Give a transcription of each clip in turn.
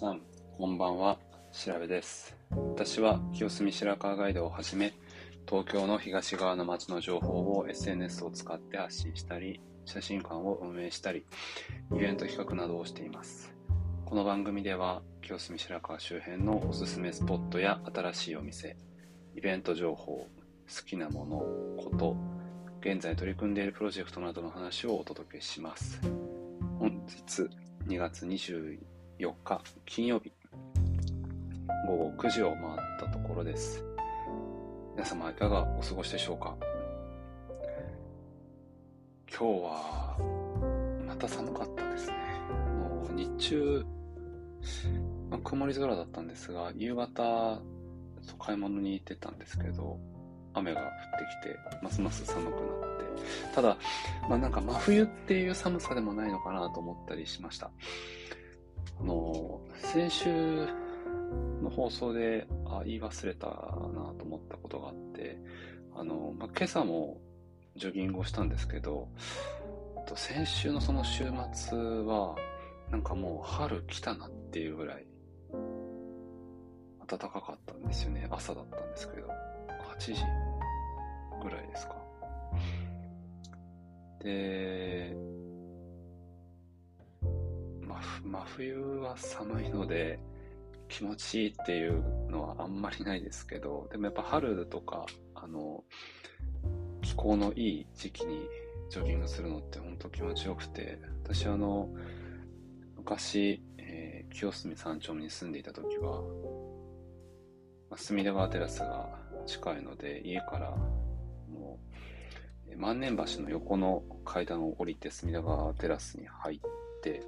さん、こんばんは。調べです。私は清澄白河ガイドをはじめ、東京の東側の街の情報を SNS を使って発信したり、写真館を運営したり、イベント企画などをしています。この番組では、清澄白河周辺のおすすめスポットや新しいお店、イベント情報、好きなもの、こと、現在取り組んでいるプロジェクトなどの話をお届けします。本日2月4日金曜日午後9時を回ったところです。皆様いかがお過ごしでしょうか？今日はまた寒かったですね。もう日中、まあ、曇り空だったんですが、夕方買い物に行ってたんですけど、雨が降ってきて、ますます寒くなって、ただ、まあなんか真冬っていう寒さでもないのかなと思ったりしました。先週の放送で、あ、言い忘れたなと思ったことがあって、あの、まあ、今朝もジョギングをしたんですけど、先週のその週末は、なんかもう春来たなっていうぐらい、暖かかったんですよね。朝だったんですけど、8時ぐらいですか。で、真冬は寒いので気持ちいいっていうのはあんまりないですけど、でもやっぱ春とか、あの、気候のいい時期にジョギングするのって本当気持ちよくて、私あの、昔、えー、清澄山頂に住んでいた時は、まあ、隅田川テラスが近いので、家からもう、万年橋の横の階段を降りて隅田川テラスに入って、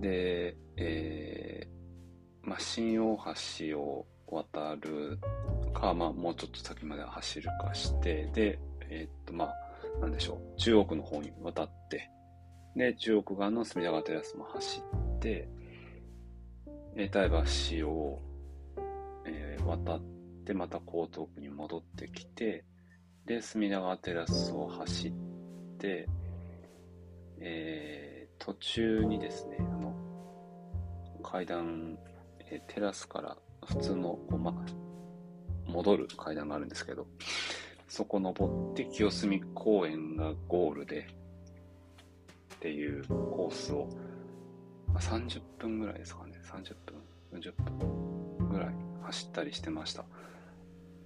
で、えー、まあ、新大橋を渡るか、まあ、もうちょっと先まで走るかして、で、えー、っと、まあ、なんでしょう、中国の方に渡って、で、中国側の隅田川テラスも走って、永代橋を、えー、渡って、また江東区に戻ってきて、で、隅田川テラスを走って、えー、途中にですね、あの、階段、え、テラスから普通の、こうま、戻る階段があるんですけど、そこ登って清澄公園がゴールで、っていうコースを、ま、30分ぐらいですかね、30分、40分ぐらい走ったりしてました。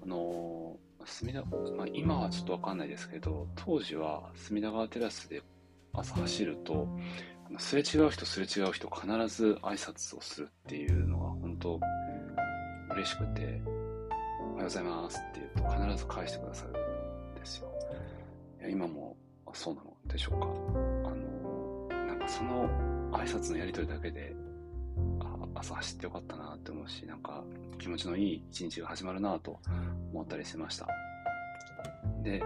あのー、隅田、まあ、今はちょっとわかんないですけど、当時は隅田川テラスで朝走ると、すれ違う人すれ違う人必ず挨拶をするっていうのが本当嬉しくて、おはようございますって言うと必ず返してくださるんですよ。いや今もそうなのでしょうか。あの、なんかその挨拶のやりとりだけで、朝走ってよかったなって思うし、なんか気持ちのいい一日が始まるなと思ったりしてました。で、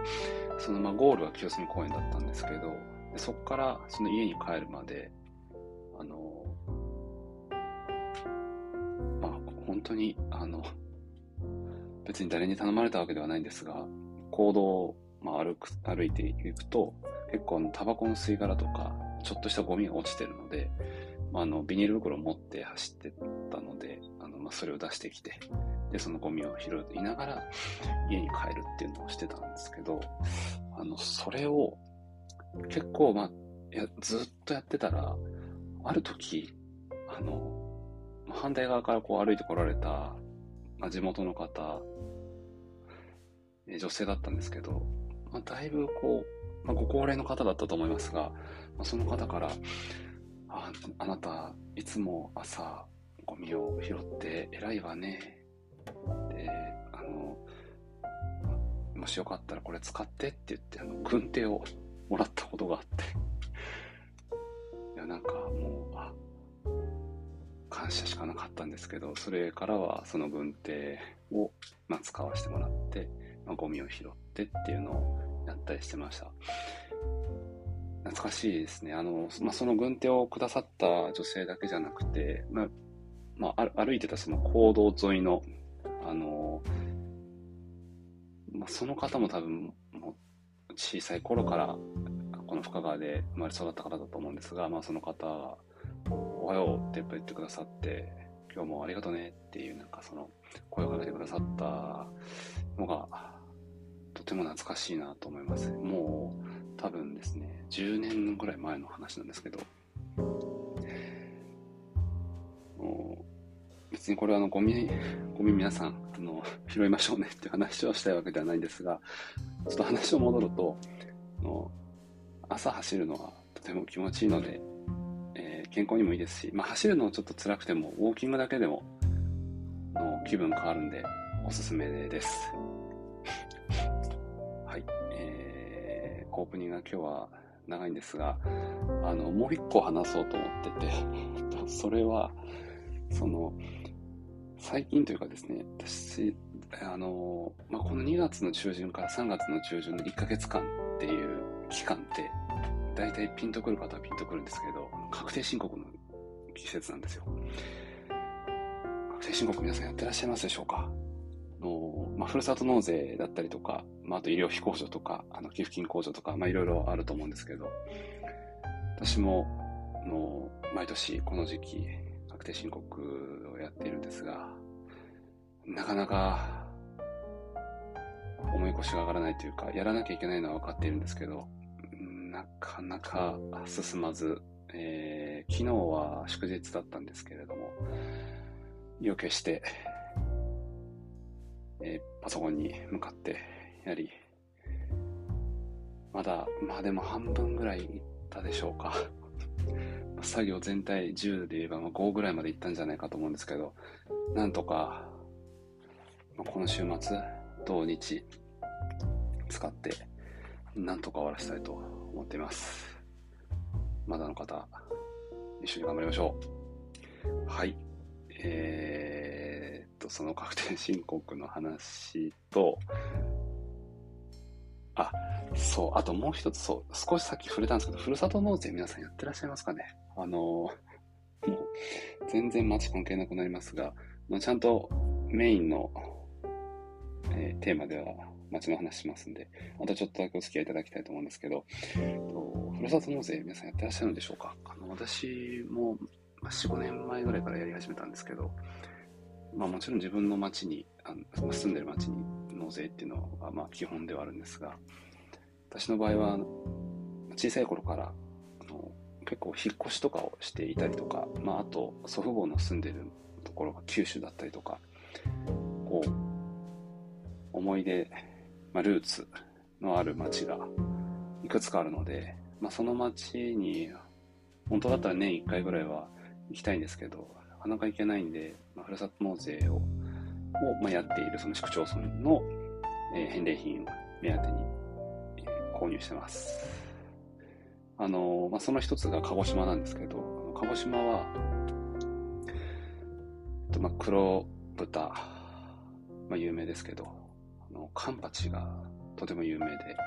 そのまあゴールは清澄公園だったんですけど、でそこからその家に帰るまで、あの、まあ、本当に、あの、別に誰に頼まれたわけではないんですが、行動を、まあ、歩く、歩いていくと、結構あのタバコの吸い殻とか、ちょっとしたゴミが落ちてるので、まあ、あの、ビニール袋を持って走ってたので、あの、まあ、それを出してきて、で、そのゴミを拾いながら家に帰るっていうのをしてたんですけど、あの、それを、結構、まあ、やずっとやってたら、ある時、あの、反対側からこう歩いてこられた、まあ、地元の方、女性だったんですけど、まあ、だいぶこう、まあ、ご高齢の方だったと思いますが、まあ、その方から、ああなた、いつも朝、ゴミを拾って偉いわね。で、あの、もしよかったらこれ使ってって言って、あの、軍手をもらったことがあって。いや、なんかもう、あ、感謝しかなかったんですけど、それからはその軍手を、まあ、使わせてもらって、まあ、ゴミを拾ってっていうのをやったりしてました。懐かしいですね。あの、まあ、その軍手をくださった女性だけじゃなくて、まあ、まあ、歩いてたその行動沿いの、あの、まあ、その方も多分、小さい頃からこの深川で生まれ育った方だと思うんですが、まあ、その方がおはようってやっぱ言ってくださって、今日もありがとねっていう、なんかその、声をかけてくださったのが、とても懐かしいなと思います。もう、多分ですね、10年ぐらい前の話なんですけど、別にこれはあのゴミ、ゴミ皆さん、あの、拾いましょうねって話をしたいわけではないんですが、ちょっと話を戻ると、の朝走るのはとても気持ちいいので、えー、健康にもいいですし、まあ、走るのはちょっと辛くても、ウォーキングだけでも、の気分変わるんで、おすすめです。はい。えー、オープニングが今日は長いんですが、あの、もう一個話そうと思ってて、それは、その、最近というかですね、私、あの、まあ、この2月の中旬から3月の中旬の1ヶ月間っていう期間って、大体ピンとくる方はピンとくるんですけど、確定申告の季節なんですよ。確定申告皆さんやってらっしゃいますでしょうか？の、まあ、ふるさと納税だったりとか、まあ、あと医療費控除とか、あの寄付金控除とか、まあ、いろいろあると思うんですけど、私も、の、毎年この時期、確定申告をやっているんですが、なかなか思い越しが上がらないというか、やらなきゃいけないのは分かっているんですけど、なかなか進まず、えー、昨日は祝日だったんですけれども、意を決して、えー、パソコンに向かってやり、まだ、まあでも半分ぐらいいったでしょうか。作業全体10で言えばま5ぐらいまでいったんじゃないかと思うんですけど、なんとかこの週末、土日、使って、なんとか終わらせたいと思っています。まだの方、一緒に頑張りましょう。はい。えー、っと、その確定申告の話と、あ、そう、あともう一つ、そう、少しさっき触れたんですけど、ふるさと納税皆さんやってらっしゃいますかね。あの、もう、全然街関係なくなりますが、まあ、ちゃんとメインのえー、テーマでは街の話しますんで、またちょっとだけお付き合いいただきたいと思うんですけど、とふるさと納税皆さんやってらっしゃるんでしょうか？あの私も、まあ、4、5年前ぐらいからやり始めたんですけど、まあもちろん自分の町に、あの住んでる町に納税っていうのはまあ基本ではあるんですが、私の場合は小さい頃からあの結構引っ越しとかをしていたりとか、まああと祖父母の住んでるところが九州だったりとか、こう思い出、まあ、ルーツのある町がいくつかあるので、まあ、その町に本当だったら年1回ぐらいは行きたいんですけどなかなか行けないんで、まあ、ふるさと納税をを、まあ、やっているその市区町村の、えー、返礼品を目当てに、えー、購入してます。あのー、まあ、その一つが鹿児島なんですけど、鹿児島は、えっとまあ、黒豚、まあ、有名ですけど、あのカンパチがとても有名で、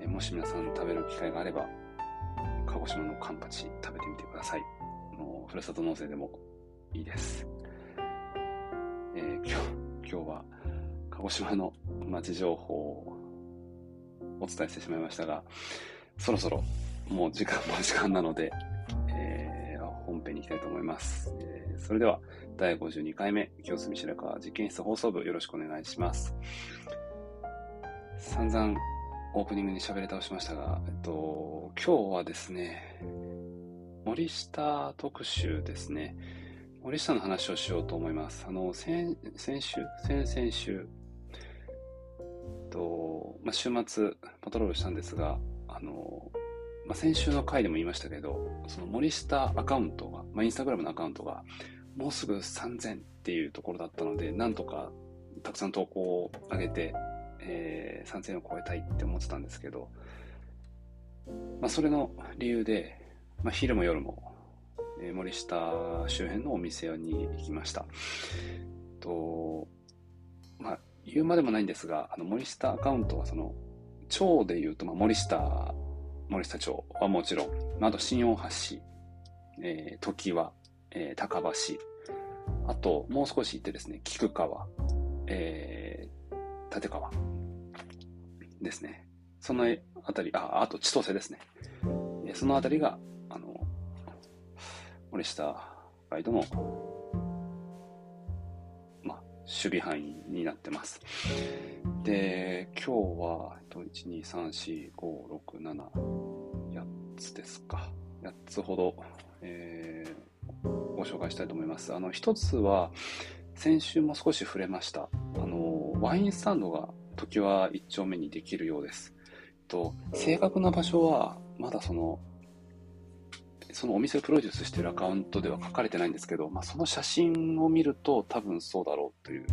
えー、もし皆さん食べる機会があれば、鹿児島のカンパチ食べてみてください。もうふるさと納税でもいいです。えー、今日、今日は鹿児島の街情報をお伝えしてしまいましたが、そろそろもう時間も時間なので、えー、本編に行きたいと思います。えー、それでは、第52回目、清澄白河実験室放送部よろしくお願いします。散々オープニングに喋り倒しましたが、えっと、今日はですね、森下特集ですね。森下の話をしようと思います。あの、先、先週、先々週、と、まあ、週末パトロールしたんですが、あの、まあ、先週の回でも言いましたけど、その森下アカウントが、まあ、インスタグラムのアカウントが、もうすぐ3000っていうところだったので、なんとかたくさん投稿を上げて、えー、3000を超えたいって思ってたんですけど、まあ、それの理由で、まあ、昼も夜も、えー、森下周辺のお店に行きました。と、言うまでもないんですが、あの森下アカウントはその、町で言うと、まあ、森下、森下町はもちろん、あ、と新大橋、えー、時は、えー、高橋、あと、もう少し行ってですね、菊川、えー、立川ですね。そのあたり、あ、あと千歳ですねえ。そのあたりが、あの、森下ガイドの、守備範囲になってます。で、今日は、1、2、3、4、5、6、7、8つですか。8つほど、えー、ご紹介したいと思います。あの、一つは、先週も少し触れました。あの、ワインスタンドが時は一丁目にできるようです。と、正確な場所は、まだその、そのお店をプロデュースしてるアカウントでは書かれてないんですけど、まあ、その写真を見ると多分そうだろうという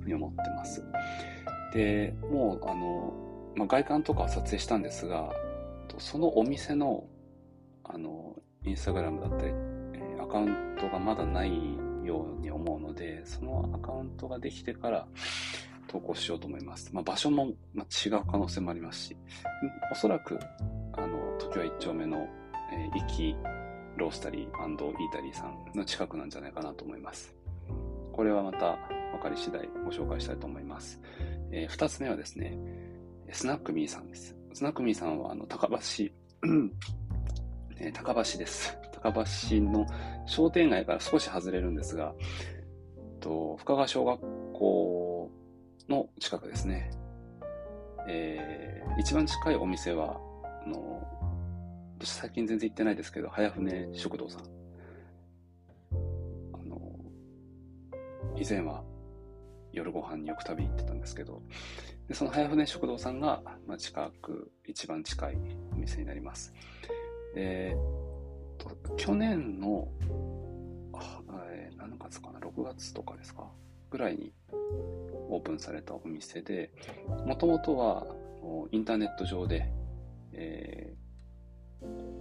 ふうに思ってます。で、もう、あの、まあ、外観とかは撮影したんですが、そのお店の、あの、インスタグラムだったり、アカウントがまだないように思うので、そのアカウントができてから投稿しようと思います。まあ、場所も、ま違う可能性もありますし、おそらく、あの、時は一丁目の、えー、行きロースタリーイータリーさんの近くなんじゃないかなと思います。これはまた分かり次第ご紹介したいと思います。えー、二つ目はですね、スナックミーさんです。スナックミーさんはあの高橋、えー、高橋です。高橋の商店街から少し外れるんですが、と深川小学校の近くですね。えー、一番近いお店は、あの、私最近全然行ってないですけど、早船食堂さん。あの、以前は夜ご飯によく食べに行ってたんですけど、でその早船食堂さんが、まあ、近く、一番近いお店になります。で、去年の、えー、何月かな、6月とかですか、ぐらいにオープンされたお店で、もともとはインターネット上で、えー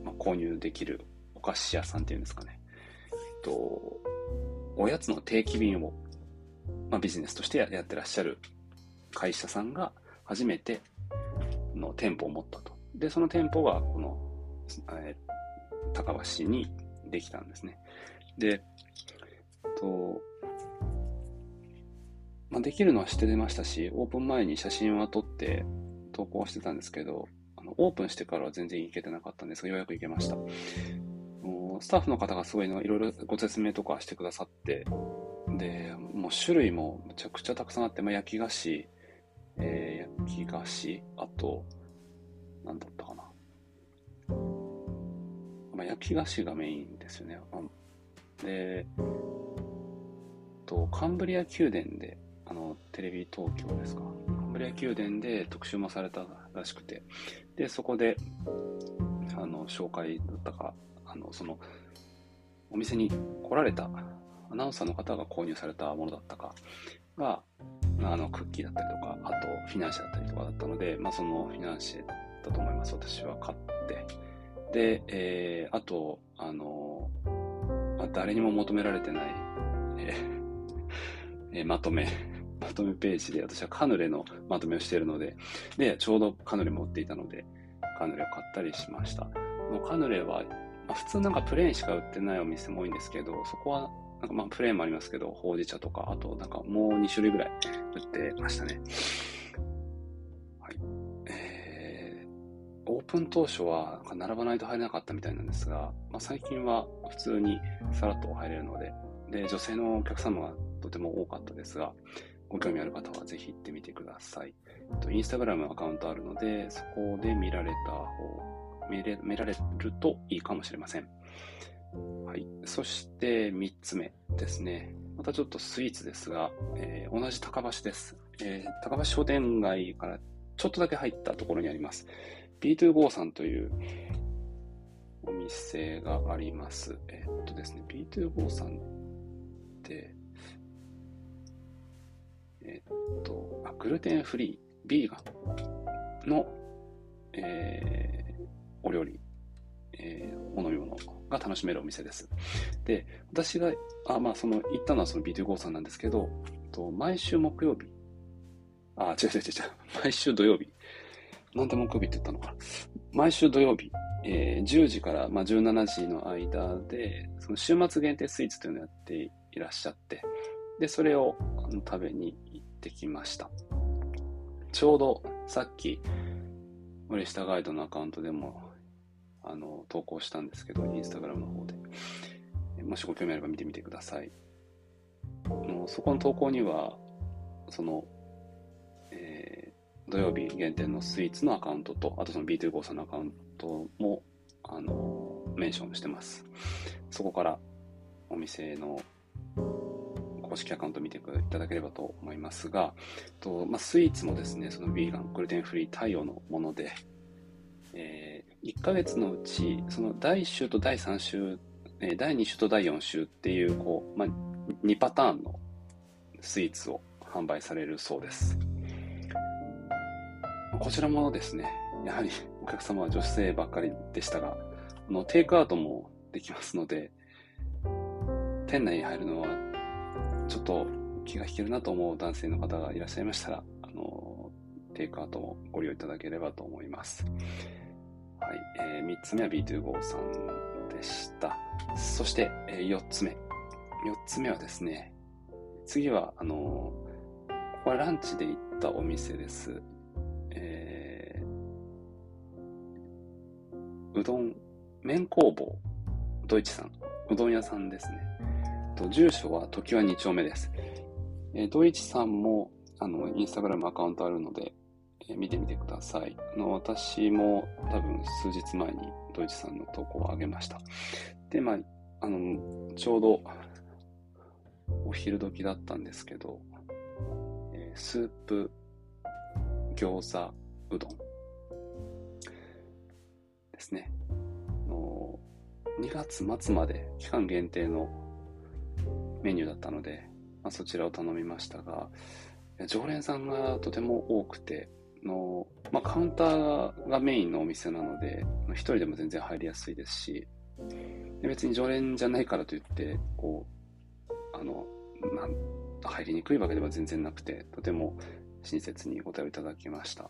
まあ、購入できるお菓子屋さんっていうんですかね。と、おやつの定期便を、まあ、ビジネスとしてやってらっしゃる会社さんが初めての店舗を持ったと。で、その店舗がこの、えー、高橋にできたんですね。で、と、まあ、できるのは知ってましたし、オープン前に写真は撮って投稿してたんですけど、オープンしてからは全然行けてなかったんですが、ようやく行けました。スタッフの方がすごいのいろいろご説明とかしてくださって、で、もう種類もむちゃくちゃたくさんあって、まあ、焼き菓子、えー、焼き菓子、あと、なんだったかな。まあ、焼き菓子がメインですよね。で、と、カンブリア宮殿で、あの、テレビ東京ですか。カンブリア宮殿で特集もされたらしくて、で、そこで、あの、紹介だったか、あの、その、お店に来られたアナウンサーの方が購入されたものだったかが、あの、クッキーだったりとか、あと、フィナンシェだったりとかだったので、まあ、そのフィナンシェだと思います。私は買って。で、えー、あと、あの、あ誰にも求められてない、えー、まとめまとめページで、私はカヌレのまとめをしているので、で、ちょうどカヌレ持っていたので、カヌレを買ったりしました。のカヌレは、まあ、普通なんかプレーンしか売ってないお店も多いんですけど、そこは、なんかまあプレーンもありますけど、ほうじ茶とか、あとなんかもう2種類ぐらい売ってましたね。はい。えー、オープン当初は並ばないと入れなかったみたいなんですが、まあ、最近は普通にさらっと入れるので、で、女性のお客様がとても多かったですが、ご興味ある方はぜひ行ってみてください。インスタグラムアカウントあるので、そこで見られた方、見れ見られるといいかもしれません。はい。そして3つ目ですね。またちょっとスイーツですが、えー、同じ高橋です、えー、高橋商店街からちょっとだけ入ったところにあります。B2Go さんというお店があります。えー、っとですね、B2Go さんって、えー、っと、グルテンフリー、ビーガンの、えー、お料理、えー、お飲み物が楽しめるお店です。で、私が、あ、まあ、その、行ったのはその B2GO さんなんですけど、と毎週木曜日、あ、違う違う違う違う、毎週土曜日、なんで木曜日って言ったのかな。毎週土曜日、えー、10時から、まあ、17時の間で、その週末限定スイーツというのをやっていらっしゃって、で、それをあの食べに行ってきました。ちょうどさっき、森下ガイドのアカウントでも、あの、投稿したんですけど、インスタグラムの方で。もしご興味あれば見てみてください。のそこの投稿には、その、えー、土曜日限定のスイーツのアカウントと、あとその B253 のアカウントも、あの、メンションしてます。そこからお店の公式アカウント見ていただければと思いますが、とまあ、スイーツもですね、そのヴィーガン、グルテンフリー対応のもので、えー、1ヶ月のうち、その第1週と第3週、えー、第2週と第4週っていう、こう、まあ、2パターンのスイーツを販売されるそうです。こちらもですね、やはり お客様は女性ばっかりでしたが、のテイクアウトもできますので、店内に入るのはちょっと気が引けるなと思う男性の方がいらっしゃいましたら、あの、テイクアウトもご利用いただければと思います。はい。えー、3つ目は B253 でした。そして、えー、4つ目。4つ目はですね、次は、あのここはランチで行ったお店です。えー、うどん、麺工房、ドイツさん、うどん屋さんですね。と住所は時は2丁目です。えー、ドイツさんも、あの、インスタグラムアカウントあるので、えー、見てみてください。あの、私も多分数日前にドイツさんの投稿を上げました。で、まあ、あの、ちょうどお昼時だったんですけど、えー、スープ、餃子、うどんですね。2月末まで期間限定のメニューだったので、まあ、そちらを頼みましたが、常連さんがとても多くて、のまあ、カウンターがメインのお店なので、一人でも全然入りやすいですし、で別に常連じゃないからといって、こう、あの、なん入りにくいわけでは全然なくて、とても親切にご対応いただきました。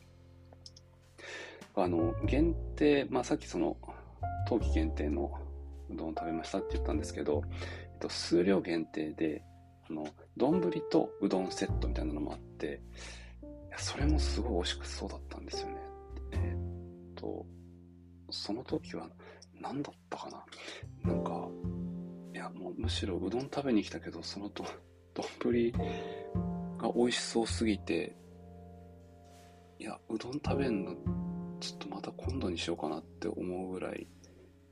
あの、限定、まあ、さっきその、冬季限定のうどんを食べましたって言ったんですけど、と、数量限定で、あの、丼とうどんセットみたいなのもあって、それもすごい美味しくそうだったんですよね。えー、っと、その時は何だったかな？なんか、いや、もうむしろうどん食べに来たけど、そのと、丼が美味しそうすぎて、いや、うどん食べるの、ちょっとまた今度にしようかなって思うぐらい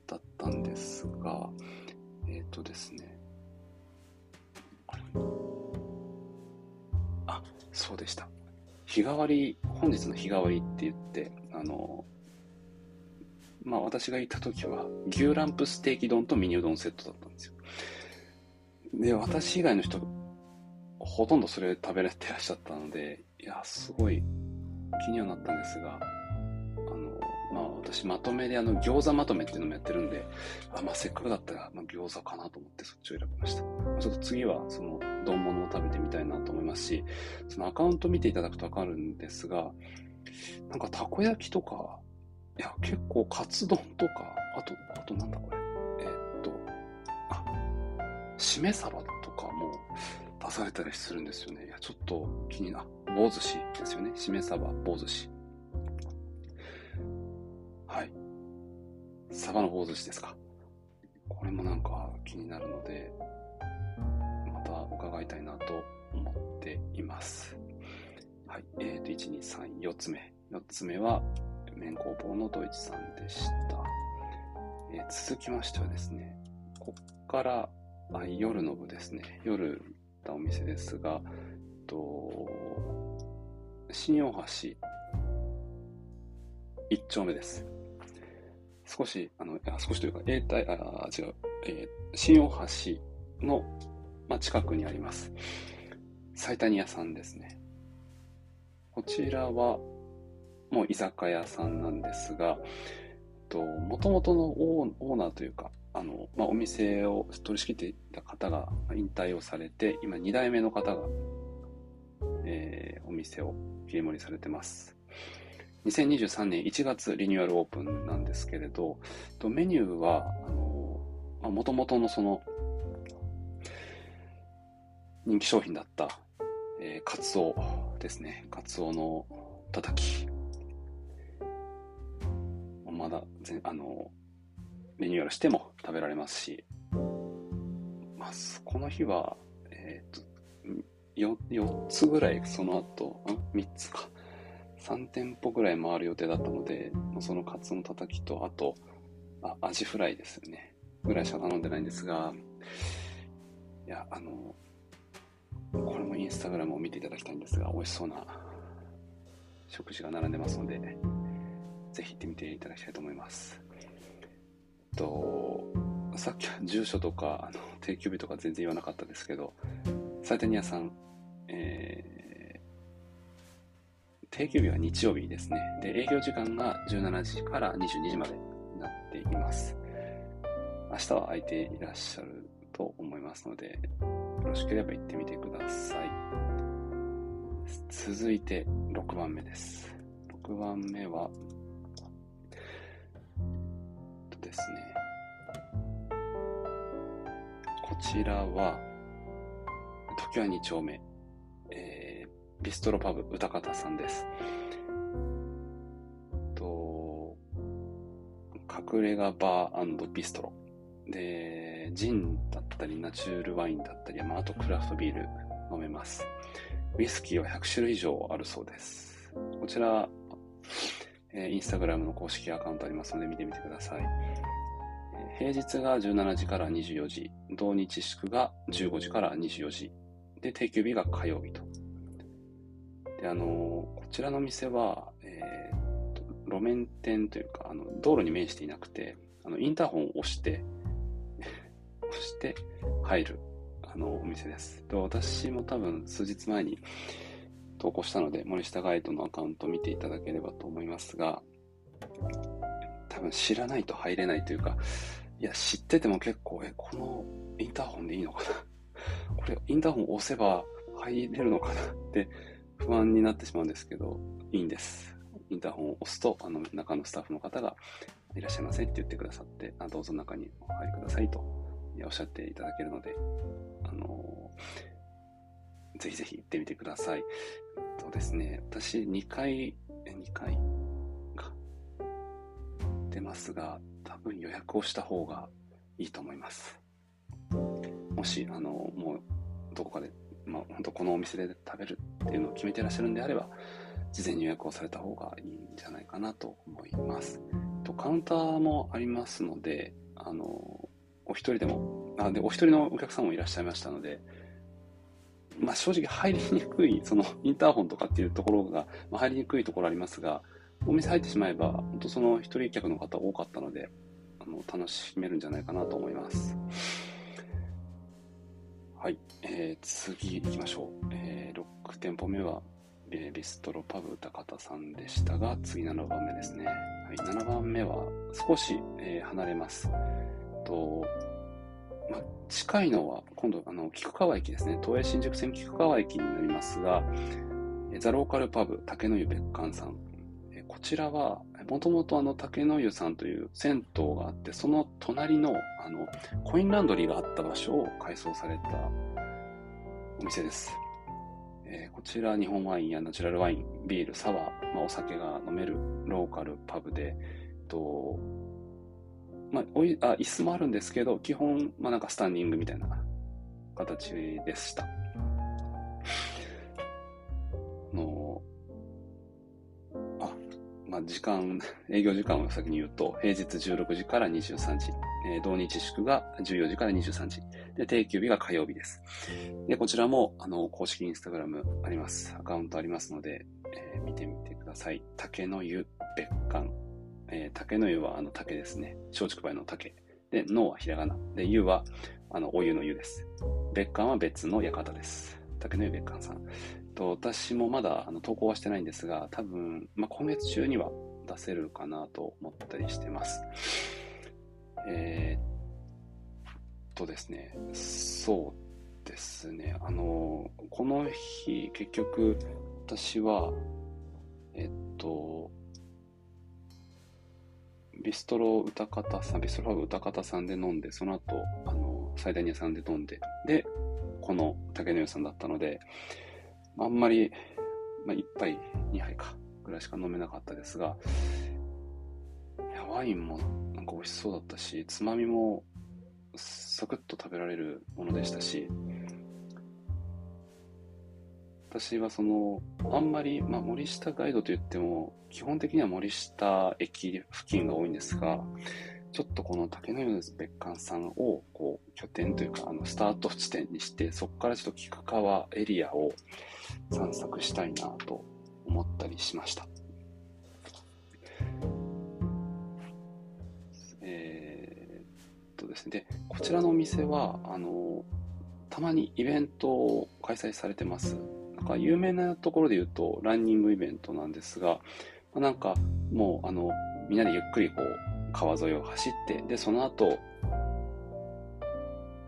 だったんですが、えっ、とですね。あ、そうでした。日替わり、本日の日替わりって言って、あの、まあ私が行った時は牛ランプステーキ丼とミニうどんセットだったんですよ。で、私以外の人、ほとんどそれ食べれてらっしゃったので、いや、すごい気にはなったんですが、私まとめであの餃子まとめっていうのもやってるんで、あまあせっかくだったら、まあ、餃子かなと思ってそっちを選びました。ちょっと次はその丼物を食べてみたいなと思いますし、そのアカウント見ていただくとわかるんですが、なんかたこ焼きとか、いや結構カツ丼とか、あと、あとなんだこれ。えー、っと、あ、しめ鯖とかも出されたりするんですよね。いや、ちょっと気にな、棒寿司ですよね。しめ鯖、棒寿司。サバの棒寿司ですか？これもなんか気になるので、また伺いたいなと思っています。はい。えっ、ー、と、1、2、3、4つ目。4つ目は、麺工房のドイツさんでした。えー、続きましてはですね、こっからあ夜の部ですね。夜行ったお店ですが、と新大橋1丁目です。少し、あの、あ少しというか、永代、あ、違う、えー、新大橋の、まあ、近くにあります。最谷屋さんですね。こちらは、もう居酒屋さんなんですが、もと、元々のオーナーというか、あの、まあ、お店を取り仕切っていた方が引退をされて、今2代目の方が、えー、お店を切り盛りされてます。2023年1月リニューアルオープンなんですけれど、メニューは、あの、まあ、元々のその、人気商品だった、えー、カツオですね。カツオのたたき。まだ、あの、リニューアルしても食べられますし、まあ、この日は、えっ、と、4, 4つぐらいその後、ん ?3 つか。3店舗ぐらい回る予定だったので、そのカツオのたたきと、あと、あ、アジフライですよね。ぐらいしか頼んでないんですが、いや、あの、これもインスタグラムを見ていただきたいんですが、美味しそうな食事が並んでますので、ぜひ行ってみていただきたいと思います。えっと、さっきは住所とか、あの、定休日とか全然言わなかったですけど、サイタニアさん、えー、定休日は日曜日ですね。で、営業時間が17時から22時までになっています。明日は空いていらっしゃると思いますので、よろしければ行ってみてください。続いて6番目です。6番目は、とですね、こちらは、時は2丁目、ビストロパブ歌方さんです。と、隠れ家バービストロ。で、ジンだったり、ナチュールワインだったり、まあ、あとクラフトビール飲めます。ウイスキーは100種類以上あるそうです。こちら、えー、インスタグラムの公式アカウントありますので見てみてください。平日が17時から24時、同日祝が15時から24時、で、定休日が火曜日と。で、あの、こちらの店は、えー、路面店というか、あの、道路に面していなくて、あの、インターホンを押して 押、して入るあのお店です。で私も多分数日前に投稿したので森下ガイドのアカウントを見ていただければと思いますが多分知らないと入れないというかいや知ってても結構えこのインターホンでいいのかな？これインターホン押せば入れるのかな？って不安になってしまうんですけどいいんですインターホンを押すとあの中のスタッフの方がいらっしゃいませって言ってくださってあどうぞ中にお入りくださいとおっしゃっていただけるので、あのー、ぜひぜひ行ってみてください。えっとですね、私2回、2回か、出ますが、多分予約をした方がいいと思います。もし、あの、もう、どこかで、まあ、本当このお店で食べるっていうのを決めてらっしゃるんであれば、事前に予約をされた方がいいんじゃないかなと思います。とカウンターもありますので、あの、お一人でも、あで、お一人のお客さんもいらっしゃいましたので、まあ、正直入りにくい、そのインターホンとかっていうところが、ま、入りにくいところありますが、お店入ってしまえば、本当その一人客の方多かったので、あの、楽しめるんじゃないかなと思います。はい、えー、次行きましょう。えー、6店舗目は、えー、ビストロパブ高田さんでしたが、次7番目ですね。はい、7番目は少し、えー、離れます。と、ま、近いのは、今度、あの、菊川駅ですね。東映新宿線菊川駅になりますが、ザ・ローカルパブ、竹の湯別館さん。こちらは、もともとあの、竹の湯さんという銭湯があって、その隣の、あの、コインランドリーがあった場所を改装されたお店です。えー、こちら日本ワインやナチュラルワイン、ビール、サワー、まあ、お酒が飲めるローカルパブで、とまあ、おいあ椅子もあるんですけど、基本、まあ、なんかスタンディングみたいな形でした。の、まあ、時間、営業時間を先に言うと、平日16時から23時、えー、同日祝が14時から23時、で、定休日が火曜日です。で、こちらも、あの、公式インスタグラムあります。アカウントありますので、えー、見てみてください。竹の湯別館えー、竹の湯はあの竹ですね。松竹梅の竹。で、脳はひらがな。で、湯はあのお湯の湯です。別館は別の館です。竹の湯別館さん。と私もまだあの投稿はしてないんですが、多分、まあ、今月中には出せるかなと思ったりしてます。えー、っとですね、そうですね、あの、この日、結局、私は、えっと、ビストロ歌方さん、ビストロファブ歌方さんで飲んで、その後、あの、サイダニアさんで飲んで、で、この竹の湯さんだったので、あんまり、まあ、1杯、2杯か、ぐらいしか飲めなかったですが、いや、ワインもなんか美味しそうだったし、つまみもサクッと食べられるものでしたし、私はその、あんまり、まあ、森下ガイドといっても、基本的には森下駅付近が多いんですが、ちょっとこの竹の湯別館さんをこう拠点というか、あのスタート地点にして、そこからちょっと菊川エリアを散策したいなと思ったりしました。えー、とですね、で、こちらのお店は、あの、たまにイベントを開催されてます。なんか有名なところで言うと、ランニングイベントなんですが、まあ、なんかもう、あの、みんなでゆっくりこう、川沿いを走って、で、その後、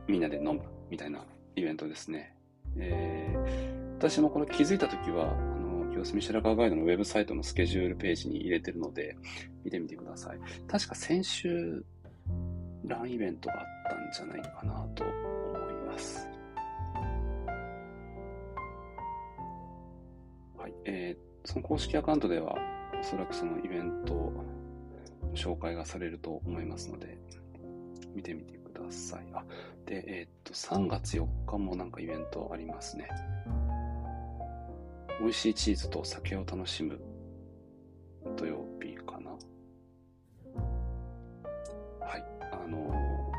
みんなで飲むみたいなイベントですね。えー、私もこれ気づいたときは、あの、清澄白河ガイドのウェブサイトのスケジュールページに入れてるので、見てみてください。確か先週、ランイベントがあったんじゃないかなと思います。はい。えー、その公式アカウントでは、おそらくそのイベント紹介がされると思いますので、見てみてください。あ、で、えー、っと、3月4日もなんかイベントありますね。美味しいチーズと酒を楽しむ土曜日かな。はい。あの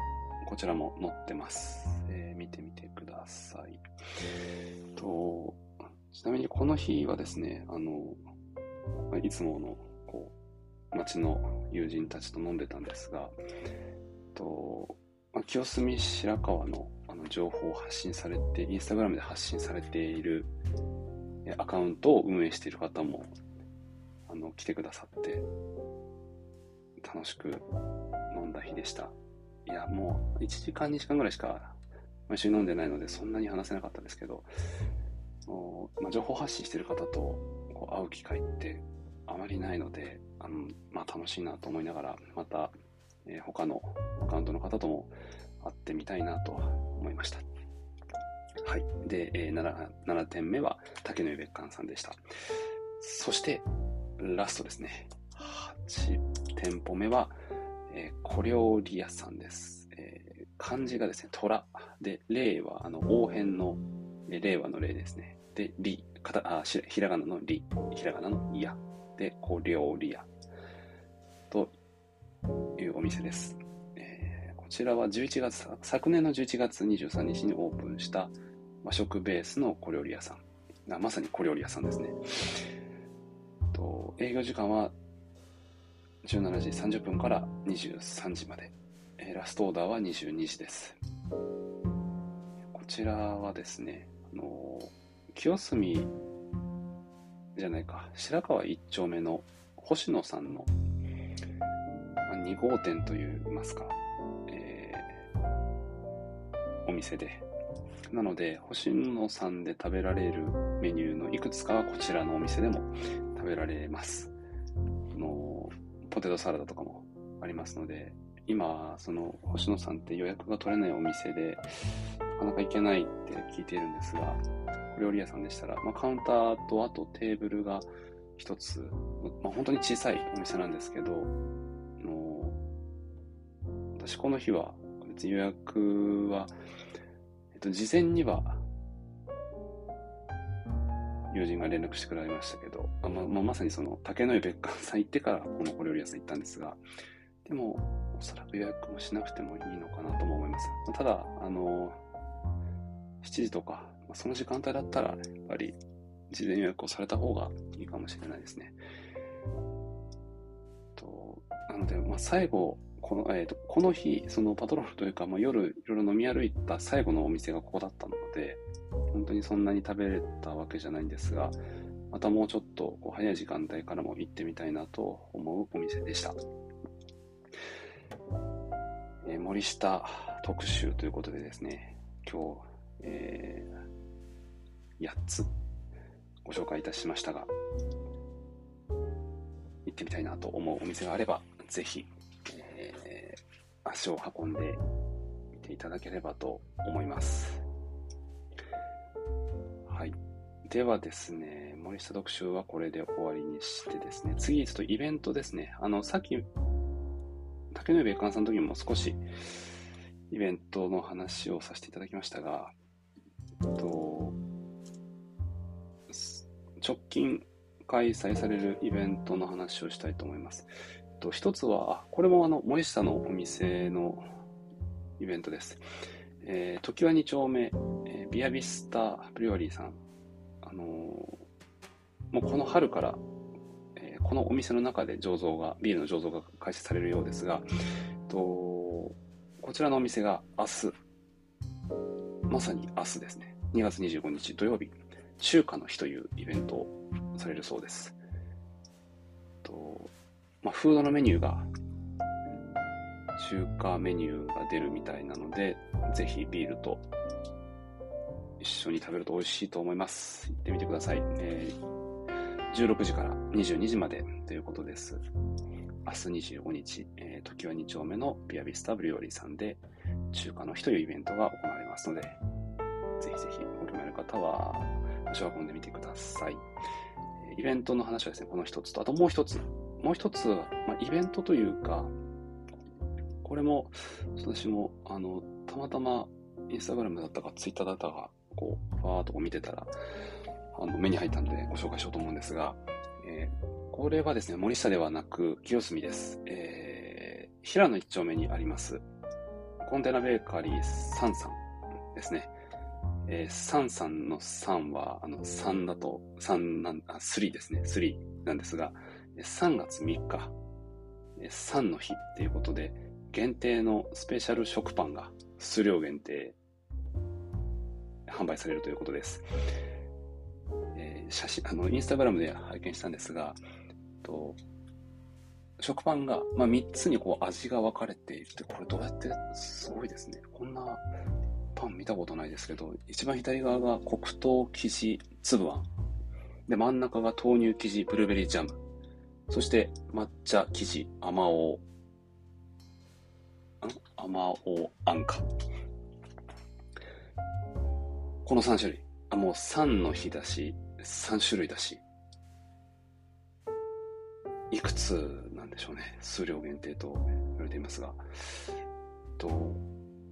ー、こちらも載ってます。えー、見てみてください。と、ちなみにこの日はですね、あの、いつもの、こう、街の友人たちと飲んでたんですが、とま、清澄白河のあの情報を発信されて、インスタグラムで発信されているアカウントを運営している方もあの来てくださって、楽しく飲んだ日でした。いや、もう1時間、2時間ぐらいしか一緒に飲んでないので、そんなに話せなかったですけど、まあ、情報発信してる方とこう会う機会ってあまりないので、あの、まあ、楽しいなと思いながら、また、えー、他のアカウントの方とも会ってみたいなと思いました。はい。で、えー、7, 7点目は竹野別館さんでした。そして、ラストですね。8店舗目は、えー、小料理屋さんです。えー、漢字がですね、虎。で、令は、あの、応変の、えー、令和の令ですね。で、り、かたあひらがなのり、ひらがなのいや。で、小料理屋店です。えー、こちらは11月、昨年の11月23日にオープンした和食ベースの小料理屋さん。あまさに小料理屋さんですね。と営業時間は17時30分から23時まで。えー、ラストオーダーは22時です。こちらはですね、あの清澄じゃないか、白川一丁目の星野さんの、2号店といいますか、えー、お店で。なので、星野さんで食べられるメニューのいくつかはこちらのお店でも食べられます。のポテトサラダとかもありますので、今、その星野さんって予約が取れないお店で、なかなか行けないって聞いているんですが、お料理屋さんでしたら、まあ、カウンターとあとテーブルが一つ、まあ、本当に小さいお店なんですけど、私この日は別に予約は、えっと、事前には友人が連絡してくれましたけど、あままあ、まさにその竹の湯別館さん行ってからこのお料理屋さん行ったんですが、でも、おそらく予約もしなくてもいいのかなとも思います。ただ、あの、7時とかその時間帯だったら、やっぱり事前予約をされた方がいいかもしれないですね。となので、まあ、最後、この,、えーと、この日、そのパトロールというか、まあ、夜いろいろ飲み歩いた最後のお店がここだったので、本当にそんなに食べれたわけじゃないんですが、またもうちょっとこう早い時間帯からも行ってみたいなと思うお店でした。えー、森下特集ということでですね、今日、えー8つご紹介いたしましたが、行ってみたいなと思うお店があれば、ぜひ、足を運んでみていただければと思います。はい。ではですね、森下読書はこれで終わりにしてですね、次ちょっとイベントですね。あの、さっき、竹野別館さんの時も少しイベントの話をさせていただきましたが、えっと直近開催されるイベントの話をしたいと思います。と一つは、これもあの森下のお店のイベントです。えー、時は2丁目、えー、ビアビスタブリュワリーさん。あのー、もうこの春から、えー、このお店の中で醸造が、ビールの醸造が開始されるようですが、とこちらのお店が明日、まさに明日ですね、2月25日土曜日、中華の日というイベントをされるそうです。とまあ、フードのメニューが中華メニューが出るみたいなので、ぜひビールと一緒に食べると美味しいと思います。行ってみてください。えー、16時から22時までということです。明日25日、えー、時は2丁目のビアビスタブリオリーさんで中華の日というイベントが行われますので、ぜひぜひご興味ある方は足を運んでみてください。イベントの話はですね、この一つと、あともう一つ。もう一つ、まあ、イベントというか、これも、私も、あの、たまたま、インスタグラムだったか、ツイッターだったか、こう、ファーっと見てたら、あの、目に入ったんで、ご紹介しようと思うんですが、えー、これはですね、森下ではなく、清澄です。えー、平野一丁目にあります、コンテナベーカリーサンさんですね。えー、サンさんの3は、あの、3だと、3なん、あ、3ですね、3なんですが、3月3日、3の日っていうことで、限定のスペシャル食パンが数量限定販売されるということです。えー、写真、あの、インスタグラムで拝見したんですが、と食パンが、まあ、3つにこう味が分かれているって、これどうやってすごいですね。こんなパン見たことないですけど、一番左側が黒糖生地粒あん。で、真ん中が豆乳生地ブルーベリージャム。そして抹茶生地甘おう甘おうあんか。この3種類。あ、もう3の日だし、3種類だし。いくつなんでしょうね。数量限定と言われていますが。と、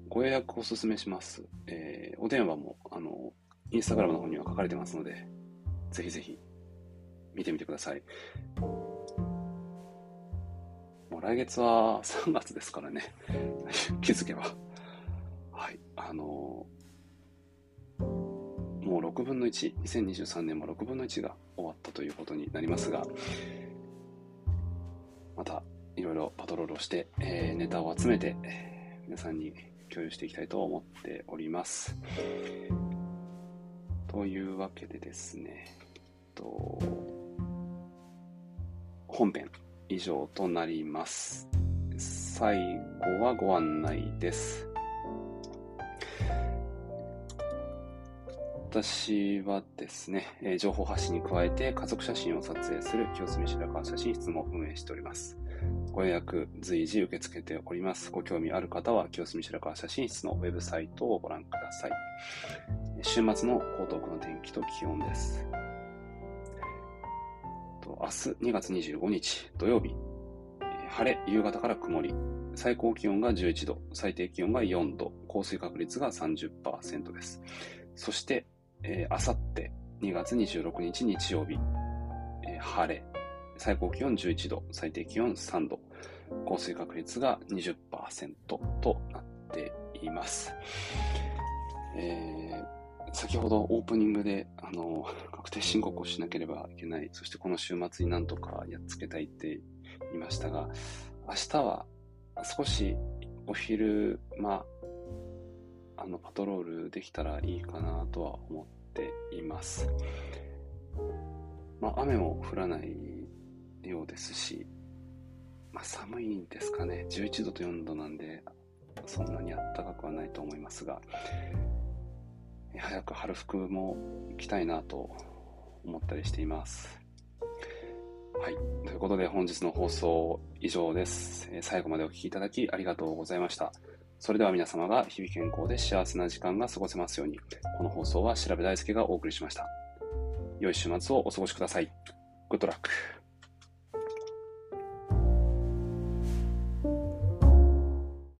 ご予約お勧めします。えー、お電話も、あの、インスタグラムの方には書かれてますので、ぜひぜひ見てみてください。来月は3月ですからね。気づけば。はい。あのもう6分の1、2023年も6分の1が終わったということになりますが、またいろいろパトロールをして、えー、ネタを集めて、皆さんに共有していきたいと思っております。というわけでですね、と本編以上となります。最後はご案内です。私はですね、え情報発信に加えて家族写真を撮影する清澄白河写真室も運営しております。ご予約随時受け付けております。ご興味ある方は、清澄白河写真室のウェブサイトをご覧ください。週末の江東区の天気と気温です。明日2月25日土曜日、晴れ、夕方から曇り、最高気温が11度、最低気温が4度、降水確率が30%です。そして、えー、あさって2月26日日曜日、えー、晴れ、最高気温11度、最低気温3度、降水確率が20%となっています。えー、先ほどオープニングで、あの、確定申告をしなければいけない、そしてこの週末になんとかやっつけたいって言いましたが、明日は少しお昼間、あの、パトロールできたらいいかなとは思っています。まあ、雨も降らないようですし、まあ、寒いんですかね。11度と4度なんで、そんなに暖かくはないと思いますが、早く春服も着たいなと思ったりしています。はい。ということで本日の放送以上です。最後までお聴きいただきありがとうございました。それでは皆様が日々健康で幸せな時間が過ごせますように、この放送は調べ大輔がお送りしました。良い週末をお過ごしください。グッドラック。